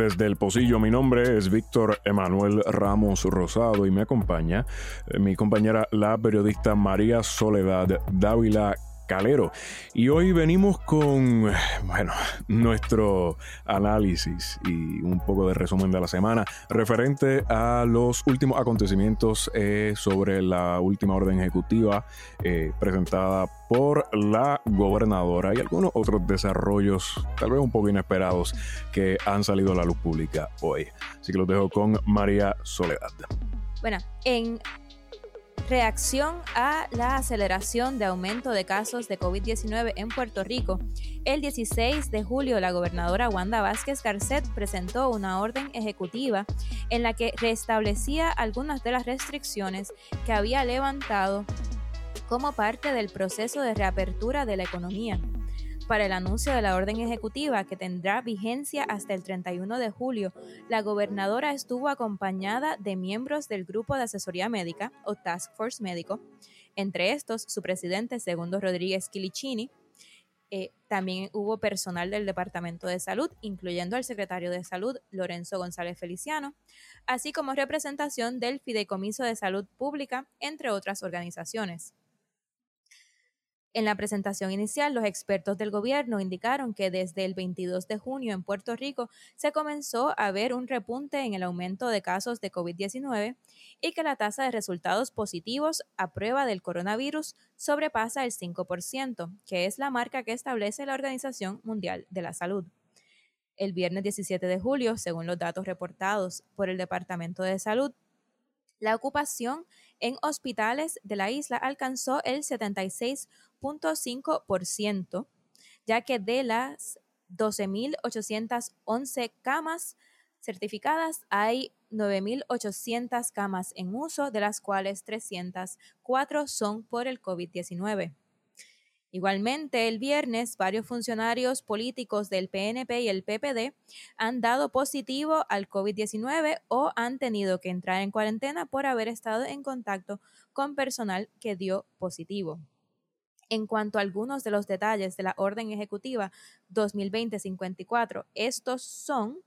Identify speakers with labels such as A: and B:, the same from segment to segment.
A: Desde el Pocillo, mi nombre es Víctor Emanuel Ramos Rosado y me acompaña eh, mi compañera, la periodista María Soledad Dávila Calero. Y hoy venimos con, bueno, nuestro análisis y un poco de resumen de la semana referente a los últimos acontecimientos eh, sobre la última orden ejecutiva eh, presentada por la gobernadora y algunos otros desarrollos, tal vez un poco inesperados, que han salido a la luz pública hoy. Así que los dejo con María Soledad.
B: Bueno, en reacción a la aceleración de aumento de casos de COVID-19 en Puerto Rico, el 16 de julio la gobernadora Wanda Vázquez Garcet presentó una orden ejecutiva en la que restablecía algunas de las restricciones que había levantado como parte del proceso de reapertura de la economía para el anuncio de la orden ejecutiva que tendrá vigencia hasta el 31 de julio, la gobernadora estuvo acompañada de miembros del Grupo de Asesoría Médica o Task Force Médico, entre estos su presidente Segundo Rodríguez Quilicini. Eh, también hubo personal del Departamento de Salud, incluyendo al secretario de Salud, Lorenzo González Feliciano, así como representación del Fideicomiso de Salud Pública, entre otras organizaciones. En la presentación inicial, los expertos del gobierno indicaron que desde el 22 de junio en Puerto Rico se comenzó a ver un repunte en el aumento de casos de COVID-19 y que la tasa de resultados positivos a prueba del coronavirus sobrepasa el 5%, que es la marca que establece la Organización Mundial de la Salud. El viernes 17 de julio, según los datos reportados por el Departamento de Salud, la ocupación en hospitales de la isla alcanzó el 76.5%, ya que de las 12.811 camas certificadas hay 9.800 camas en uso, de las cuales 304 son por el COVID-19. Igualmente, el viernes, varios funcionarios políticos del PNP y el PPD han dado positivo al COVID-19 o han tenido que entrar en cuarentena por haber estado en contacto con personal que dio positivo. En cuanto a algunos de los detalles de la Orden Ejecutiva 2020-54, estos son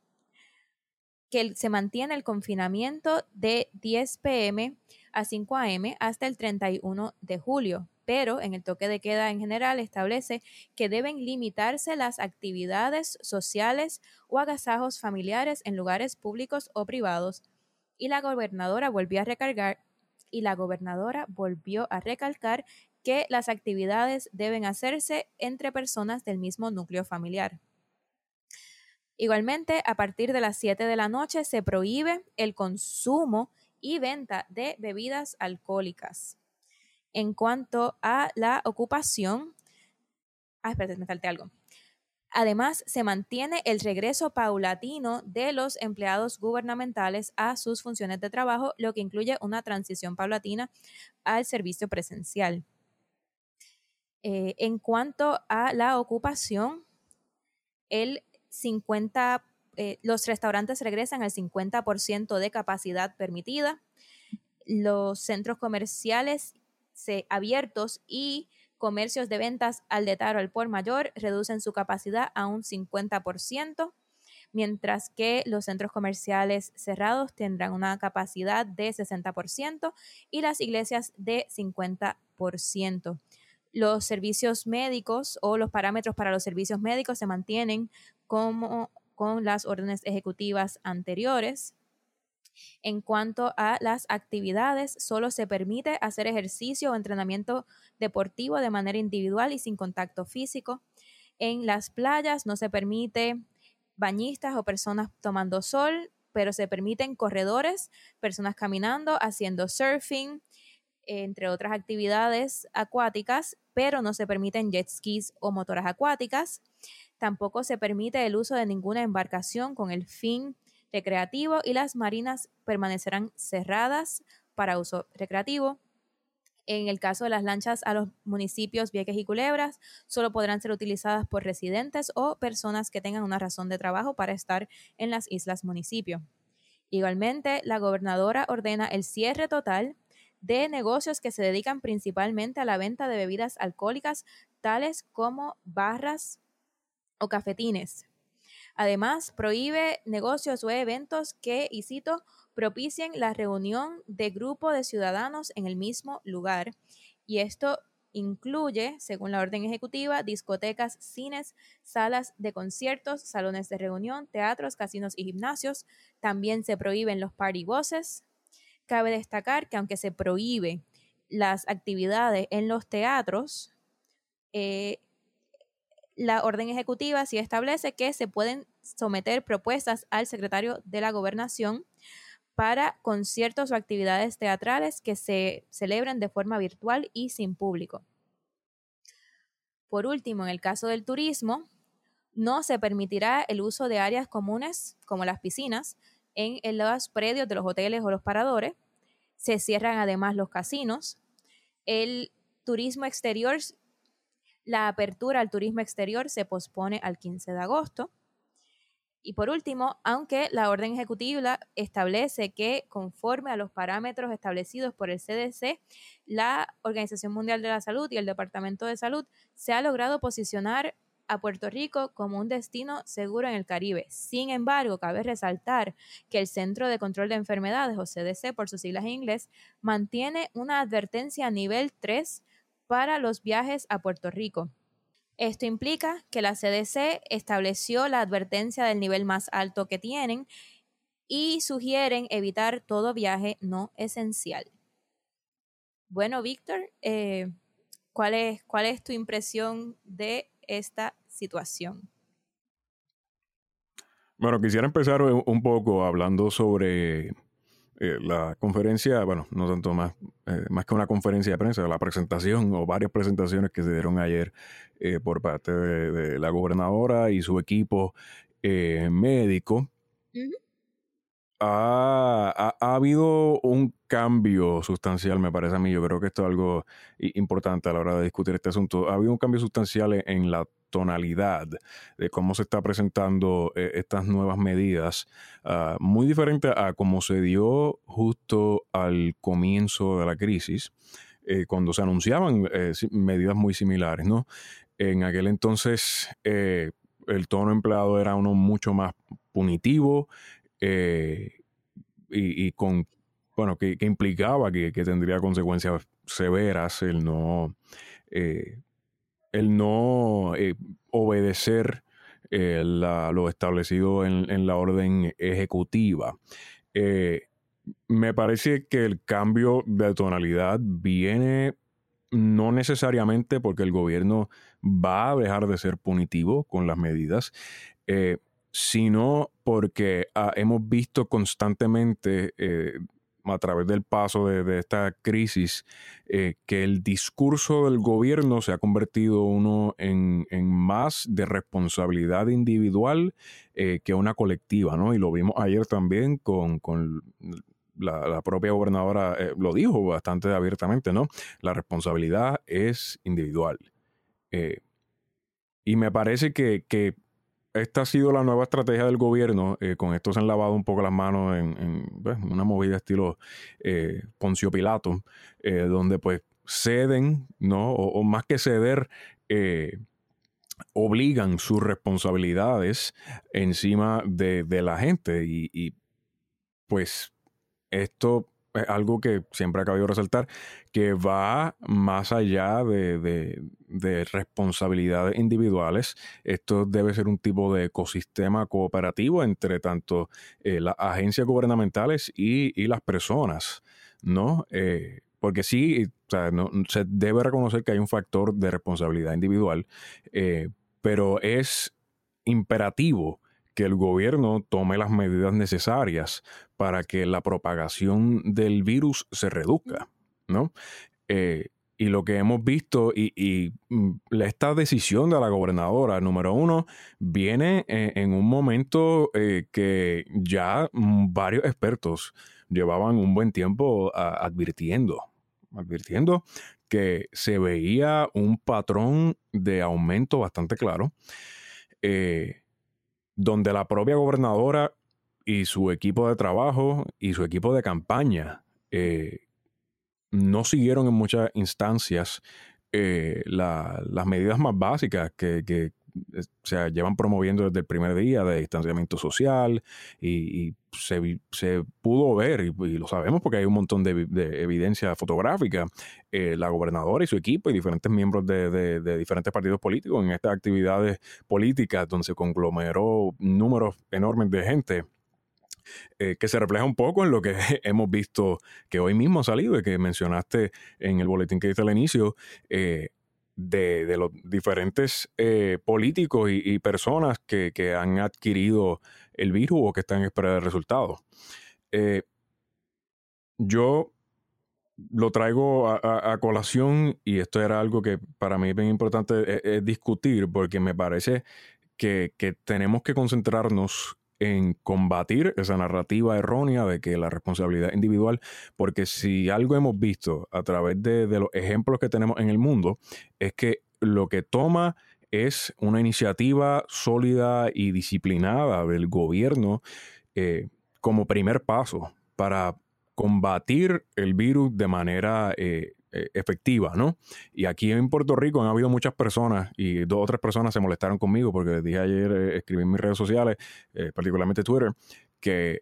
B: que se mantiene el confinamiento de 10 pm a 5 am hasta el 31 de julio pero en el toque de queda en general establece que deben limitarse las actividades sociales o agasajos familiares en lugares públicos o privados. Y la gobernadora volvió a recargar y la gobernadora volvió a recalcar que las actividades deben hacerse entre personas del mismo núcleo familiar. Igualmente, a partir de las 7 de la noche se prohíbe el consumo y venta de bebidas alcohólicas en cuanto a la ocupación. Ah, espérate, me falté algo. Además, se mantiene el regreso paulatino de los empleados gubernamentales a sus funciones de trabajo, lo que incluye una transición paulatina al servicio presencial. Eh, en cuanto a la ocupación, el 50, eh, los restaurantes regresan al 50% de capacidad permitida. Los centros comerciales abiertos y comercios de ventas al detalle al por mayor reducen su capacidad a un 50%, mientras que los centros comerciales cerrados tendrán una capacidad de 60% y las iglesias de 50%. Los servicios médicos o los parámetros para los servicios médicos se mantienen como con las órdenes ejecutivas anteriores. En cuanto a las actividades, solo se permite hacer ejercicio o entrenamiento deportivo de manera individual y sin contacto físico. En las playas no se permite bañistas o personas tomando sol, pero se permiten corredores, personas caminando, haciendo surfing, entre otras actividades acuáticas, pero no se permiten jet skis o motoras acuáticas. Tampoco se permite el uso de ninguna embarcación con el fin recreativo y las marinas permanecerán cerradas para uso recreativo. En el caso de las lanchas a los municipios Vieques y Culebras, solo podrán ser utilizadas por residentes o personas que tengan una razón de trabajo para estar en las islas municipio. Igualmente, la gobernadora ordena el cierre total de negocios que se dedican principalmente a la venta de bebidas alcohólicas, tales como barras o cafetines, Además, prohíbe negocios o eventos que, y cito, propicien la reunión de grupo de ciudadanos en el mismo lugar. Y esto incluye, según la orden ejecutiva, discotecas, cines, salas de conciertos, salones de reunión, teatros, casinos y gimnasios. También se prohíben los party buses. Cabe destacar que aunque se prohíbe las actividades en los teatros, eh, la orden ejecutiva sí establece que se pueden someter propuestas al secretario de la gobernación para conciertos o actividades teatrales que se celebren de forma virtual y sin público. Por último, en el caso del turismo, no se permitirá el uso de áreas comunes como las piscinas en, los predios de los hoteles o los paradores. Se cierran además los casinos. El turismo exterior, la apertura al turismo exterior se pospone al 15 de agosto. Y por último, aunque la orden ejecutiva establece que conforme a los parámetros establecidos por el CDC, la Organización Mundial de la Salud y el Departamento de Salud se ha logrado posicionar a Puerto Rico como un destino seguro en el Caribe. Sin embargo, cabe resaltar que el Centro de Control de Enfermedades, o CDC por sus siglas en inglés, mantiene una advertencia a nivel 3 para los viajes a Puerto Rico esto implica que la CDC estableció la advertencia del nivel más alto que tienen y sugieren evitar todo viaje no esencial. Bueno, Víctor, eh, ¿cuál, es, ¿cuál es tu impresión de esta situación?
A: Bueno, quisiera empezar un poco hablando sobre eh, la conferencia, bueno, no tanto más, eh, más que una conferencia de prensa, la presentación o varias presentaciones que se dieron ayer eh, por parte de, la gobernadora y su equipo médico. ha, habido un cambio sustancial, me parece a mí. Yo creo que esto es algo importante a la hora de discutir este asunto. Ha habido un cambio sustancial en la tonalidad de cómo se está presentando eh, estas nuevas medidas, ah, muy diferente a cómo se dio justo al comienzo de la crisis, eh, cuando se anunciaban eh, medidas muy similares, ¿no? En aquel entonces el tono empleado era uno mucho más punitivo y, con, bueno, que, implicaba que, que, tendría consecuencias severas el no el no eh, obedecer eh, lo establecido en, la orden ejecutiva. Eh, me parece que el cambio de tonalidad viene no necesariamente porque el gobierno va a dejar de ser punitivo con las medidas, sino porque ah, hemos visto constantemente a través del paso de, esta crisis, eh, que el discurso del gobierno se ha convertido uno en, más de responsabilidad individual eh, que una colectiva, ¿no? Y lo vimos ayer también con, la, propia gobernadora, eh, lo dijo bastante abiertamente, ¿no? La responsabilidad es individual. y me parece que esta ha sido la nueva estrategia del gobierno. Eh, con esto se han lavado un poco las manos en, pues, una movida estilo eh, Poncio Pilato, eh, donde pues ceden, ¿no? O, más que ceder, obligan sus responsabilidades encima de, la gente. y pues esto es algo que siempre ha cabido resaltar, que va más allá de, responsabilidades individuales. Esto debe ser un tipo de ecosistema cooperativo entre tanto eh, las agencias gubernamentales y, las personas, ¿no? Eh, porque sí, se debe reconocer que hay un factor de responsabilidad individual, eh, pero es imperativo que el gobierno tome las medidas necesarias para que la propagación del virus se reduzca, ¿no? Eh, y lo que hemos visto y, mm, esta decisión de la gobernadora, número uno, viene en, un momento eh, que ya varios expertos llevaban un buen tiempo advirtiendo, advirtiendo que se veía un patrón de aumento bastante claro. Eh, donde la propia gobernadora y su equipo de trabajo y su equipo de campaña eh, no siguieron en muchas instancias eh, las medidas más básicas que, se llevan promoviendo desde el primer día de distanciamiento social y, se, pudo ver, y, lo sabemos porque hay un montón de, evidencia fotográfica, eh, la gobernadora y su equipo y diferentes miembros de, diferentes partidos políticos en estas actividades políticas donde se conglomeró números enormes de gente. Eh, que se refleja un poco en lo que hemos visto que hoy mismo ha salido y que mencionaste en el boletín que dice al inicio, eh, de, los diferentes eh, políticos y, personas que, han adquirido el virus o que están en espera de resultados. Eh, yo lo traigo a, colación y esto era algo que para mí es bien importante eh, discutir porque me parece que, que tenemos que concentrarnos en combatir esa narrativa errónea de que la responsabilidad individual, porque si algo hemos visto a través de, los ejemplos que tenemos en el mundo, es que lo que toma es una iniciativa sólida y disciplinada del gobierno eh, como primer paso para combatir el virus de manera eh, efectiva, ¿no? Y aquí en Puerto Rico han habido muchas personas y dos o tres personas se molestaron conmigo porque les dije ayer, eh, escribí en mis redes sociales, eh, particularmente Twitter, que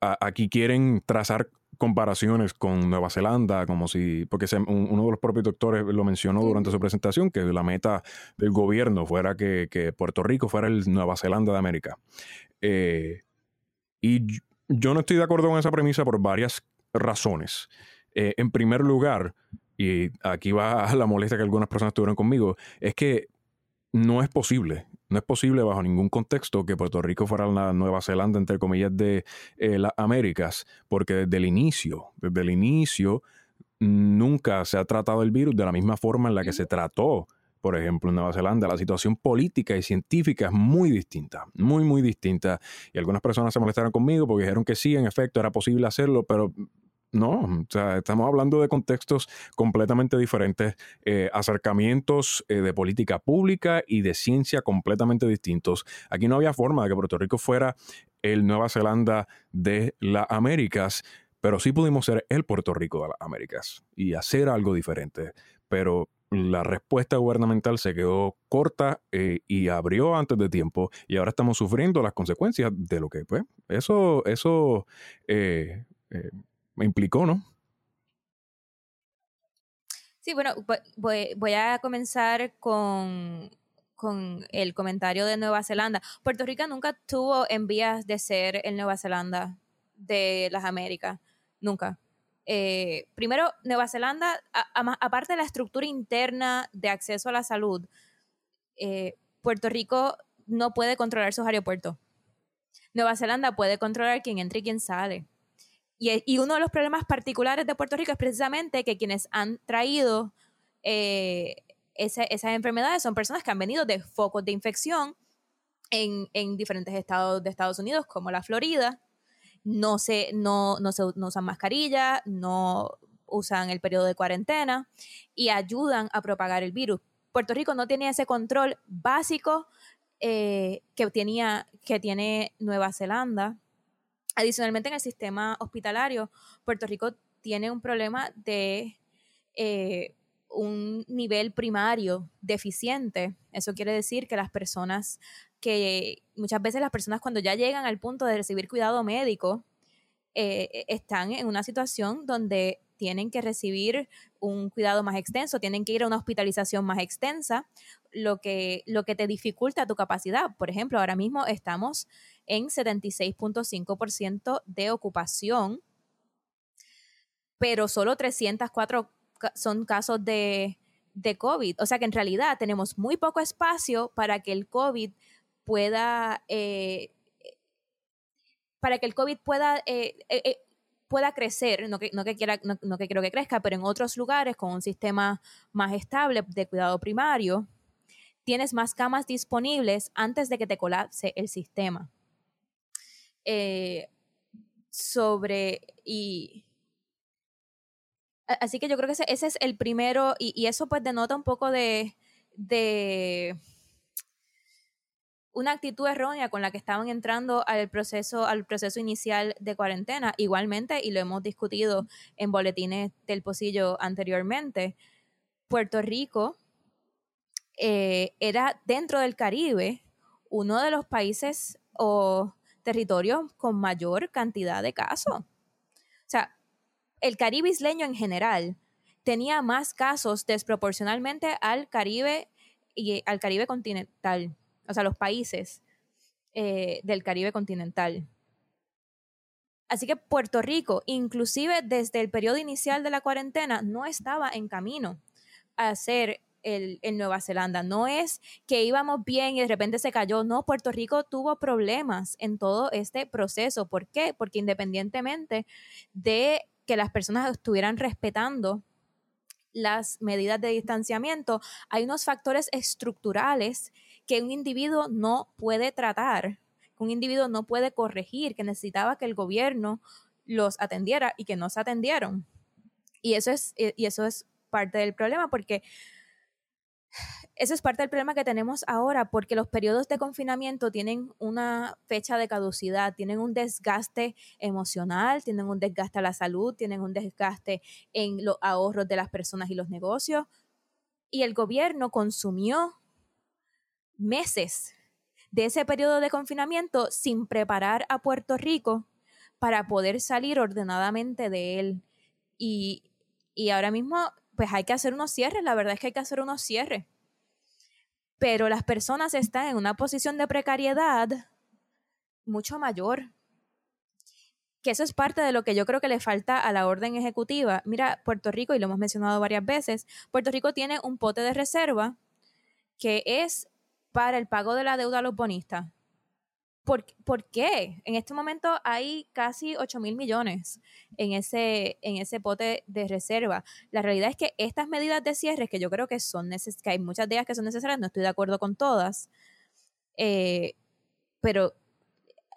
A: aquí quieren trazar comparaciones con Nueva Zelanda, como si, porque uno de los propios doctores lo mencionó durante su presentación, que la meta del gobierno fuera que, Puerto Rico fuera el Nueva Zelanda de América. y yo no estoy de acuerdo con esa premisa por varias razones. Eh, en primer lugar, y aquí va la molestia que algunas personas tuvieron conmigo, es que no es posible, no es posible bajo ningún contexto que Puerto Rico fuera la Nueva Zelanda, entre comillas, de eh, las Américas, porque desde el inicio, desde el inicio, nunca se ha tratado el virus de la misma forma en la que se trató por ejemplo, en Nueva Zelanda, la situación política y científica es muy distinta, muy, muy distinta. Y algunas personas se molestaron conmigo porque dijeron que sí, en efecto, era posible hacerlo, pero no, o sea, estamos hablando de contextos completamente diferentes, eh, acercamientos eh, de política pública y de ciencia completamente distintos. Aquí no había forma de que Puerto Rico fuera el Nueva Zelanda de las Américas, pero sí pudimos ser el Puerto Rico de las Américas y hacer algo diferente. Pero la respuesta gubernamental se quedó corta eh, y abrió antes de tiempo y ahora estamos sufriendo las consecuencias de lo que, pues, eso, eso me implicó, ¿no?
B: Sí, bueno, voy, a comenzar con, con, el comentario de Nueva Zelanda. Puerto Rico nunca tuvo en vías de ser el Nueva Zelanda de las Américas, nunca. Eh, primero, Nueva Zelanda, aparte de la estructura interna de acceso a la salud, eh, Puerto Rico no puede controlar sus aeropuertos. Nueva Zelanda puede controlar quién entra y quién sale. Y, uno de los problemas particulares de Puerto Rico es precisamente que quienes han traído eh, esas enfermedades son personas que han venido de focos de infección en, diferentes estados de Estados Unidos, como la Florida. No, se, no, no, usan mascarilla, no usan el periodo de cuarentena y ayudan a propagar el virus. Puerto Rico no tiene ese control básico eh, que, tenía, que tiene Nueva Zelanda Adicionalmente, en el sistema hospitalario, Puerto Rico tiene un problema de eh, un nivel primario deficiente. Eso quiere decir que las personas que muchas veces las personas cuando ya llegan al punto de recibir cuidado médico eh, están en una situación donde tienen que recibir un cuidado más extenso, tienen que ir a una hospitalización más extensa, lo que, lo que te dificulta tu capacidad. Por ejemplo, ahora mismo estamos en 76.5% de ocupación, pero solo 304 son casos de, COVID. O sea que en realidad tenemos muy poco espacio para que el COVID pueda... Eh, para que el COVID pueda eh, eh, pueda crecer, no que, no que quiera, no, que quiero que crezca, pero en otros lugares con un sistema más estable de cuidado primario, tienes más camas disponibles antes de que te colapse el sistema. Eh, sobre y así que yo creo que ese, es el primero y, eso pues denota un poco de, de una actitud errónea con la que estaban entrando al proceso, al proceso inicial de cuarentena. Igualmente, y lo hemos discutido en boletines del pocillo anteriormente, Puerto Rico eh, era dentro del Caribe uno de los países o territorios con mayor cantidad de casos. O sea, el Caribe isleño en general tenía más casos desproporcionalmente al Caribe y al Caribe continental, o sea, los países eh, del Caribe continental. Así que Puerto Rico, inclusive desde el periodo inicial de la cuarentena, no estaba en camino a ser el, Nueva Zelanda. No es que íbamos bien y de repente se cayó. No, Puerto Rico tuvo problemas en todo este proceso. ¿Por qué? Porque independientemente de que las personas estuvieran respetando las medidas de distanciamiento, hay unos factores estructurales que un individuo no puede tratar que un individuo no puede corregir, que necesitaba que el gobierno los atendiera y que no se atendieron. Y eso es, y eso es parte del problema, porque eso es parte del problema que tenemos ahora, porque los periodos de confinamiento tienen una fecha de caducidad, tienen un desgaste emocional, tienen un desgaste a la salud, tienen un desgaste en los ahorros de las personas y los negocios. Y el gobierno consumió meses de ese periodo de confinamiento sin preparar a Puerto Rico para poder salir ordenadamente de él. Y, ahora mismo, pues hay que hacer unos cierres, la verdad es que hay que hacer unos cierres. Pero las personas están en una posición de precariedad mucho mayor. Que eso es parte de lo que yo creo que le falta a la orden ejecutiva. Mira, Puerto Rico, y lo hemos mencionado varias veces, Puerto Rico tiene un pote de reserva que es para el pago de la deuda a los bonistas. ¿Por, qué? En este momento hay casi 8 mil millones en ese, en ese pote de reserva. La realidad es que estas medidas de cierre, que yo creo que son necesarias, que hay muchas de ellas que son necesarias, no estoy de acuerdo con todas, eh, pero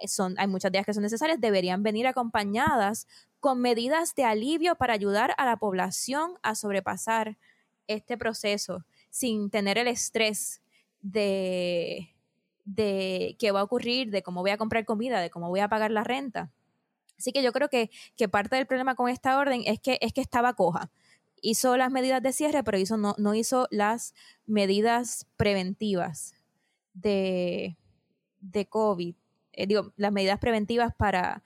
B: son, hay muchas de ellas que son necesarias, deberían venir acompañadas con medidas de alivio para ayudar a la población a sobrepasar este proceso sin tener el estrés de, de qué va a ocurrir, de cómo voy a comprar comida, de cómo voy a pagar la renta. Así que yo creo que, que parte del problema con esta orden es que, es que estaba coja. Hizo las medidas de cierre, pero hizo, no, no hizo las medidas preventivas de, de COVID. Eh, digo, las medidas preventivas para,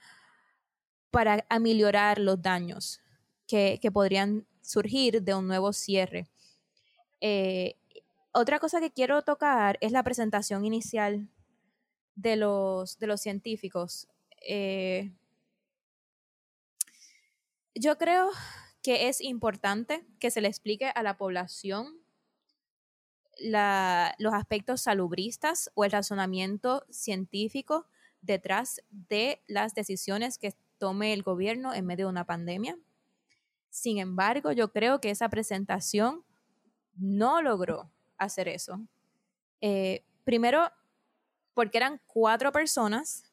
B: para amiliorar los daños que, que podrían surgir de un nuevo cierre. Eh, otra cosa que quiero tocar es la presentación inicial de los, de los científicos. Eh, yo creo que es importante que se le explique a la población los aspectos salubristas o el razonamiento científico detrás de las decisiones que tome el gobierno en medio de una pandemia. Sin embargo, yo creo que esa presentación no logró hacer eso. Eh, primero, porque eran cuatro personas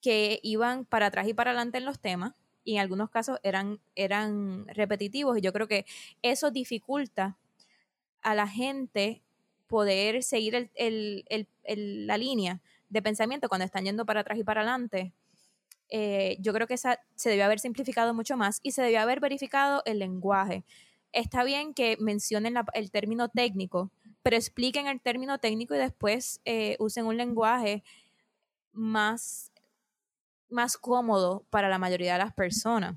B: que iban para atrás y para adelante en los temas y en algunos casos eran, eran repetitivos y yo creo que eso dificulta a la gente poder seguir la línea de pensamiento cuando están yendo para atrás y para adelante. Eh, yo creo que esa se debió haber simplificado mucho más y se debió haber verificado el lenguaje. Está bien que mencionen el término técnico, pero expliquen el término técnico y después eh, usen un lenguaje más, más cómodo para la mayoría de las personas.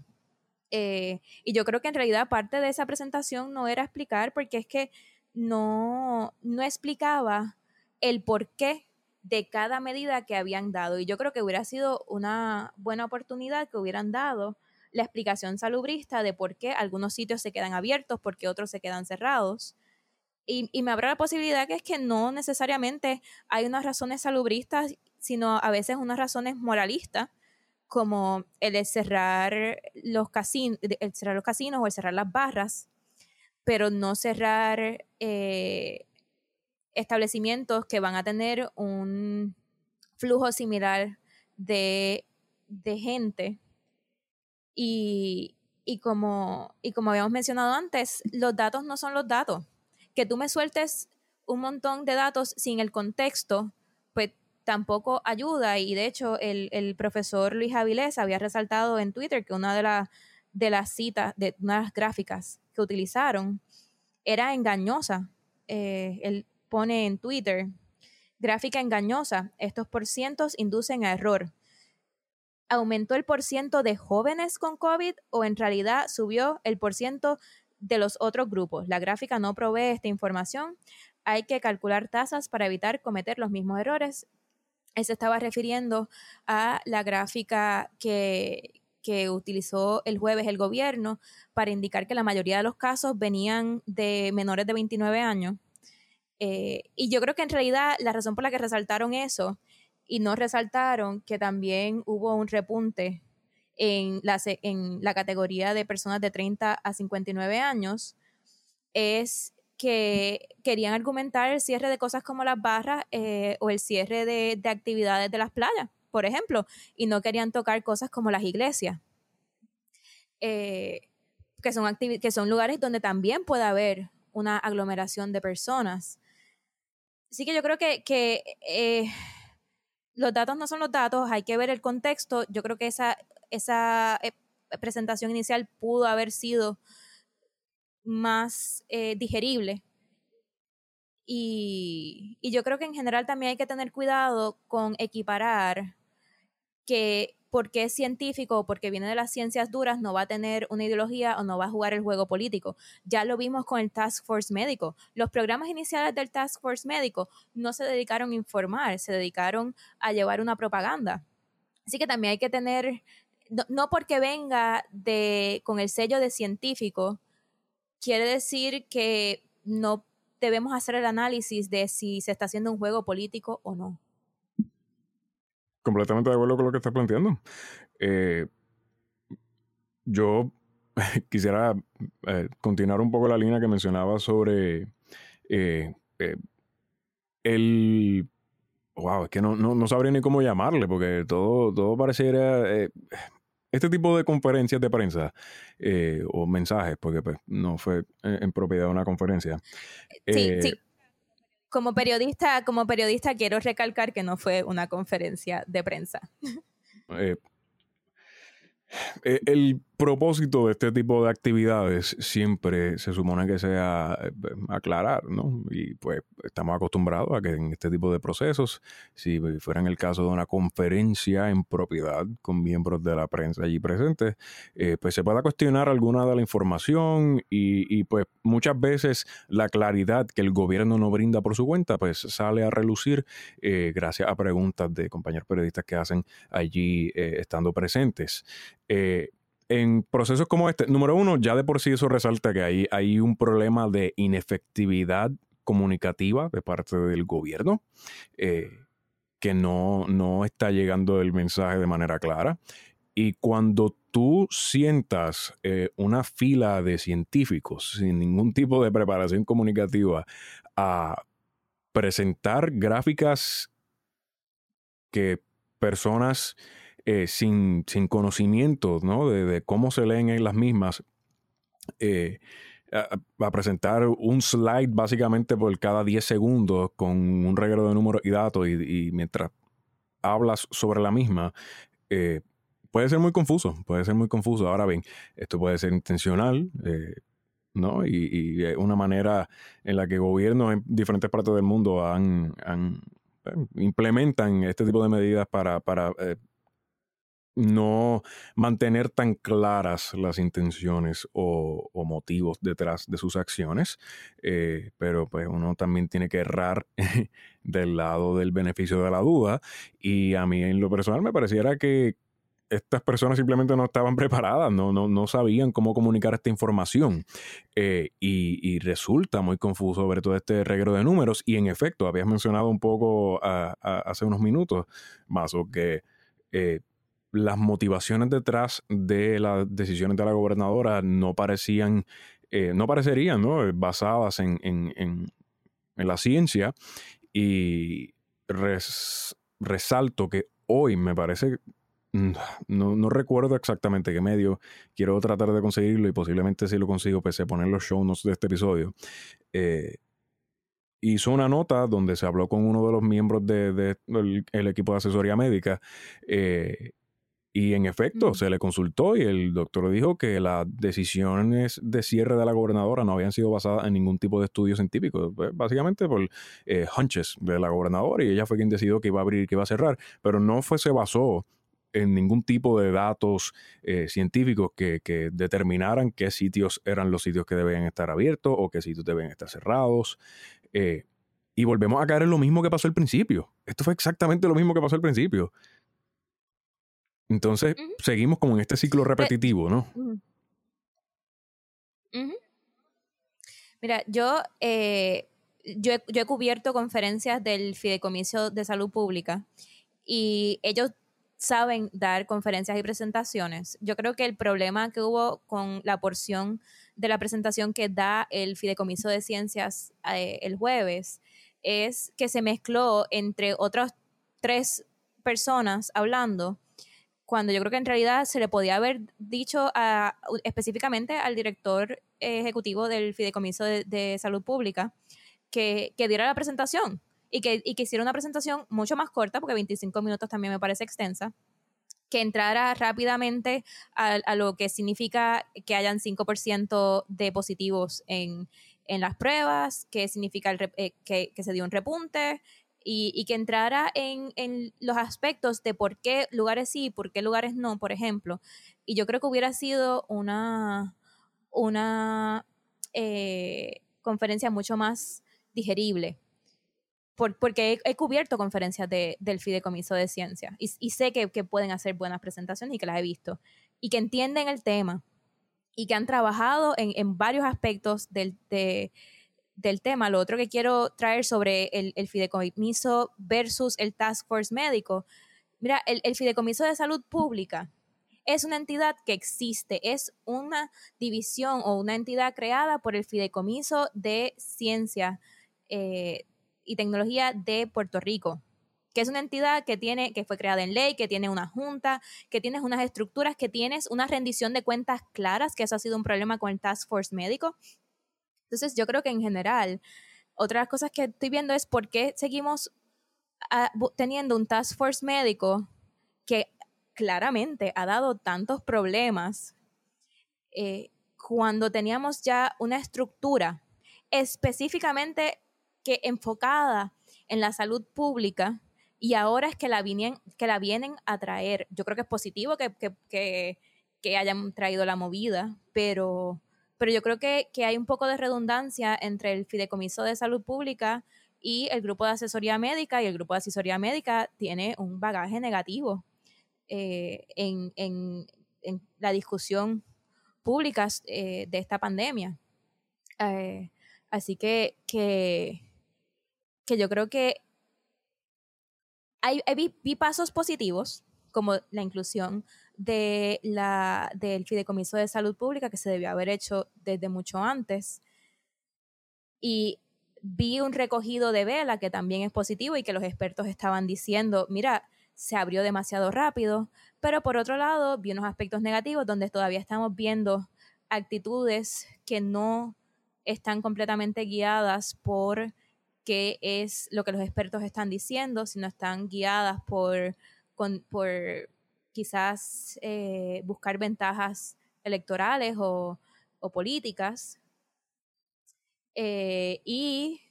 B: Eh, y yo creo que en realidad parte de esa presentación no era explicar porque es que no, no explicaba el porqué de cada medida que habían dado. Y yo creo que hubiera sido una buena oportunidad que hubieran dado la explicación salubrista de por qué algunos sitios se quedan abiertos, por qué otros se quedan cerrados. Y, me abre la posibilidad que es que no necesariamente hay unas razones salubristas, sino a veces unas razones moralistas, como el cerrar los, casinos, el cerrar los casinos o el cerrar las barras, pero no cerrar eh, establecimientos que van a tener un flujo similar de, gente. Y, y, como, y como habíamos mencionado antes, los datos no son los datos que tú me sueltes un montón de datos sin el contexto, pues tampoco ayuda. Y de hecho, el, profesor Luis Avilés había resaltado en Twitter que una de, de las citas, de unas gráficas que utilizaron, era engañosa. Eh, pone en Twitter, gráfica engañosa, estos porcientos inducen a error. ¿Aumentó el porciento de jóvenes con COVID o en realidad subió el porciento de los otros grupos? La gráfica no provee esta información. Hay que calcular tasas para evitar cometer los mismos errores. Él se estaba refiriendo a la gráfica que, que utilizó el jueves el gobierno para indicar que la mayoría de los casos venían de menores de 29 años. Eh, y yo creo que en realidad la razón por la que resaltaron eso y no resaltaron que también hubo un repunte en la, en la categoría de personas de 30 a 59 años es que querían argumentar el cierre de cosas como las barras eh, o el cierre de, actividades de las playas, por ejemplo, y no querían tocar cosas como las iglesias, eh, que, son que son lugares donde también puede haber una aglomeración de personas. Así que yo creo que, eh, los datos no son los datos, hay que ver el contexto. Yo creo que esa, esa presentación inicial pudo haber sido más eh, digerible. Y, y, yo creo que en general también hay que tener cuidado con equiparar que porque es científico o porque viene de las ciencias duras no va a tener una ideología o no va a jugar el juego político. Ya lo vimos con el Task Force médico. Los programas iniciales del Task Force médico no se dedicaron a informar, se dedicaron a llevar una propaganda. Así que también hay que tener, no, porque venga con el sello de científico, quiere decir que no debemos hacer el análisis de si se está haciendo un juego político o no.
A: Completamente de acuerdo con lo que estás planteando. Eh, yo quisiera eh, continuar un poco la línea que mencionaba sobre eh, el... Wow, es que no, no, no, sabría ni cómo llamarle, porque todo, todo pareciera este tipo de conferencias de prensa eh, o mensajes, porque pues, no fue en, propiedad de una conferencia.
B: Sí, eh, sí. Como periodista, como periodista quiero recalcar que no fue una conferencia de prensa.
A: Eh, el propósito de este tipo de actividades siempre se supone que sea eh, aclarar, ¿no? Y pues estamos acostumbrados a que en este tipo de procesos, si fuera en el caso de una conferencia en propiedad con miembros de la prensa allí presentes, eh, pues se pueda cuestionar alguna de la información y, pues muchas veces la claridad que el gobierno no brinda por su cuenta, pues sale a relucir gracias a preguntas de compañeros periodistas que hacen allí estando presentes. Eh, en procesos como este, número uno, ya de por sí eso resalta que hay, hay un problema de inefectividad comunicativa de parte del gobierno, eh, que no, no está llegando el mensaje de manera clara. Y cuando tú sientas eh, una fila de científicos sin ningún tipo de preparación comunicativa a presentar gráficas que personas eh, sin, sin, conocimiento ¿no? de, cómo se leen en las mismas, eh, a, presentar un slide básicamente por cada 10 segundos con un reguero de números y datos y, mientras hablas sobre la misma, eh, puede ser muy confuso, puede ser muy confuso. Ahora bien, esto puede ser intencional, ¿no? Y, y, una manera en la que gobiernos en diferentes partes del mundo han, implementan este tipo de medidas para, para no mantener tan claras las intenciones o, motivos detrás de sus acciones, eh, pero pues uno también tiene que errar del lado del beneficio de la duda. Y a mí en lo personal me pareciera que estas personas simplemente no estaban preparadas, no, no, no sabían cómo comunicar esta información eh, y, resulta muy confuso ver todo este reguero de números. Y en efecto, habías mencionado un poco hace unos minutos, más o que... Eh, las motivaciones detrás de las decisiones de la gobernadora no parecían, eh, no parecerían ¿no? basadas en, en, la ciencia. Y resalto que hoy me parece, mm, no, recuerdo exactamente qué medio, quiero tratar de conseguirlo y posiblemente si lo consigo, pese a poner los show notes de este episodio. Eh, hizo una nota donde se habló con uno de los miembros del de, equipo de asesoría médica eh, Y en efecto, se le consultó y el doctor dijo que las decisiones de cierre de la gobernadora no habían sido basadas en ningún tipo de estudio científico, pues, básicamente por eh, hunches de la gobernadora y ella fue quien decidió que iba a abrir y que iba a cerrar, pero no fue, se basó en ningún tipo de datos eh, científicos que, determinaran qué sitios eran los sitios que deben estar abiertos o qué sitios deben estar cerrados. Eh, y volvemos a caer en lo mismo que pasó al principio. Esto fue exactamente lo mismo que pasó al principio. Entonces, seguimos como en este ciclo repetitivo, ¿no?
B: Mira, yo, eh, yo, yo he cubierto conferencias del Fideicomiso de Salud Pública y ellos saben dar conferencias y presentaciones. Yo creo que el problema que hubo con la porción de la presentación que da el Fideicomiso de Ciencias eh, el jueves es que se mezcló entre otras tres personas hablando, cuando yo creo que en realidad se le podía haber dicho específicamente al director ejecutivo del Fideicomiso de, Salud Pública que, que diera la presentación y que, y que hiciera una presentación mucho más corta, porque 25 minutos también me parece extensa, que entrara rápidamente a, lo que significa que hayan 5% de positivos en, en, las pruebas, que significa eh, que, que, se dio un repunte y, y que entrara en, en, los aspectos de por qué lugares sí y por qué lugares no, por ejemplo. Y yo creo que hubiera sido una, una eh, conferencia mucho más digerible porque he, cubierto conferencias de, del Fideicomiso de Ciencia y, sé que, pueden hacer buenas presentaciones y que las he visto y que entienden el tema y que han trabajado en, varios aspectos del, del, tema. Lo otro que quiero traer sobre el, el, Fideicomiso versus el Task Force médico. Mira, el, el Fideicomiso de Salud Pública es una entidad que existe, es una división o una entidad creada por el Fideicomiso de Ciencia. Eh, y Tecnología de Puerto Rico, que es una entidad que tiene, que fue creada en ley, que tiene una junta, que tienes unas estructuras, que tienes una rendición de cuentas claras, que eso ha sido un problema con el Task Force médico. Entonces, yo creo que en general, otras cosas que estoy viendo es por qué seguimos ah, teniendo un Task Force médico que claramente ha dado tantos problemas eh, cuando teníamos ya una estructura específicamente que enfocada en la salud pública y ahora es que la, vienen, que la vienen a traer. Yo creo que es positivo que, que, que, hayan traído la movida, pero, pero yo creo que, que, hay un poco de redundancia entre el Fideicomiso de Salud Pública y el grupo de asesoría médica, y el grupo de asesoría médica tiene un bagaje negativo eh, en, en, en, la discusión pública eh, de esta pandemia. Eh, así que, que que yo creo que hay, vi, pasos positivos, como la inclusión de la, del Fideicomiso de Salud Pública, que se debió haber hecho desde mucho antes. Y vi un recogido de vela que también es positivo y que los expertos estaban diciendo, mira, se abrió demasiado rápido, pero por otro lado vi unos aspectos negativos donde todavía estamos viendo actitudes que no están completamente guiadas por qué es lo que los expertos están diciendo, si no están guiadas por, por quizás eh, buscar ventajas electorales o, políticas. Eh, y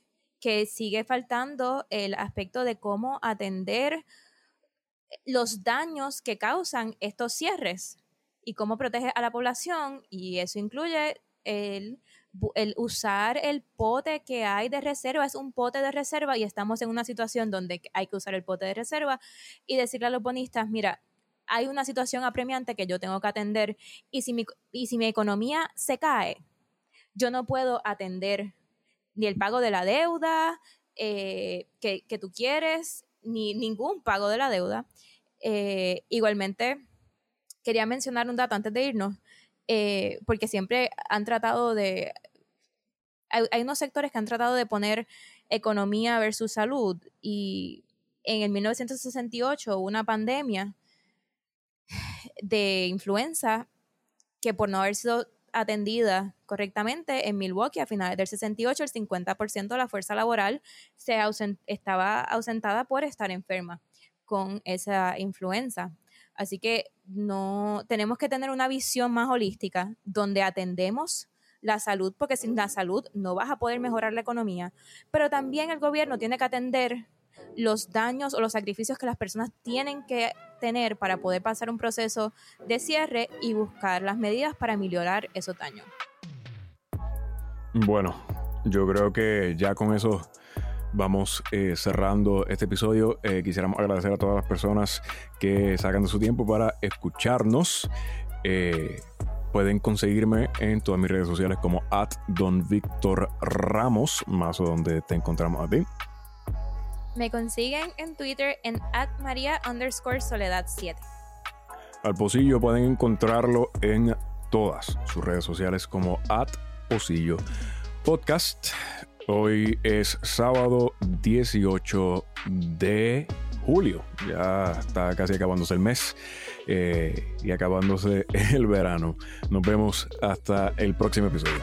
B: que sigue faltando el aspecto de cómo atender los daños que causan estos cierres y cómo protege a la población y eso incluye el el usar el pote que hay de reserva es un pote de reserva y estamos en una situación donde hay que usar el pote de reserva y decirle a los bonistas, mira, hay una situación apremiante que yo tengo que atender y si mi, y si mi economía se cae, yo no puedo atender ni el pago de la deuda eh, que, tú quieres, ni ningún pago de la deuda. Eh, igualmente, quería mencionar un dato antes de irnos. Eh, porque siempre han tratado de... Hay, unos sectores que han tratado de poner economía versus salud y en el 1968 hubo una pandemia de influenza que por no haber sido atendida correctamente en Milwaukee a finales del 68 el 50% de la fuerza laboral se estaba ausentada por estar enferma con esa influenza. Así que no tenemos que tener una visión más holística donde atendemos la salud, porque sin la salud no vas a poder mejorar la economía, pero también el gobierno tiene que atender los daños o los sacrificios que las personas tienen que tener para poder pasar un proceso de cierre y buscar las medidas para aminorar esos daños.
A: Bueno, yo creo que ya con eso vamos eh, cerrando este episodio. Eh, quisiéramos agradecer a todas las personas que sacan de su tiempo para escucharnos. Eh, pueden conseguirme en todas mis redes sociales como at Don Víctor Ramos, más o donde te encontramos a ti.
B: Me consiguen en Twitter en at María underscore Soledad 7.
A: Al Pocillo pueden encontrarlo en todas sus redes sociales como at Pocillo Podcast. Hoy es sábado 18 de julio. Ya está casi acabándose el mes eh, y acabándose el verano. Nos vemos hasta el próximo episodio.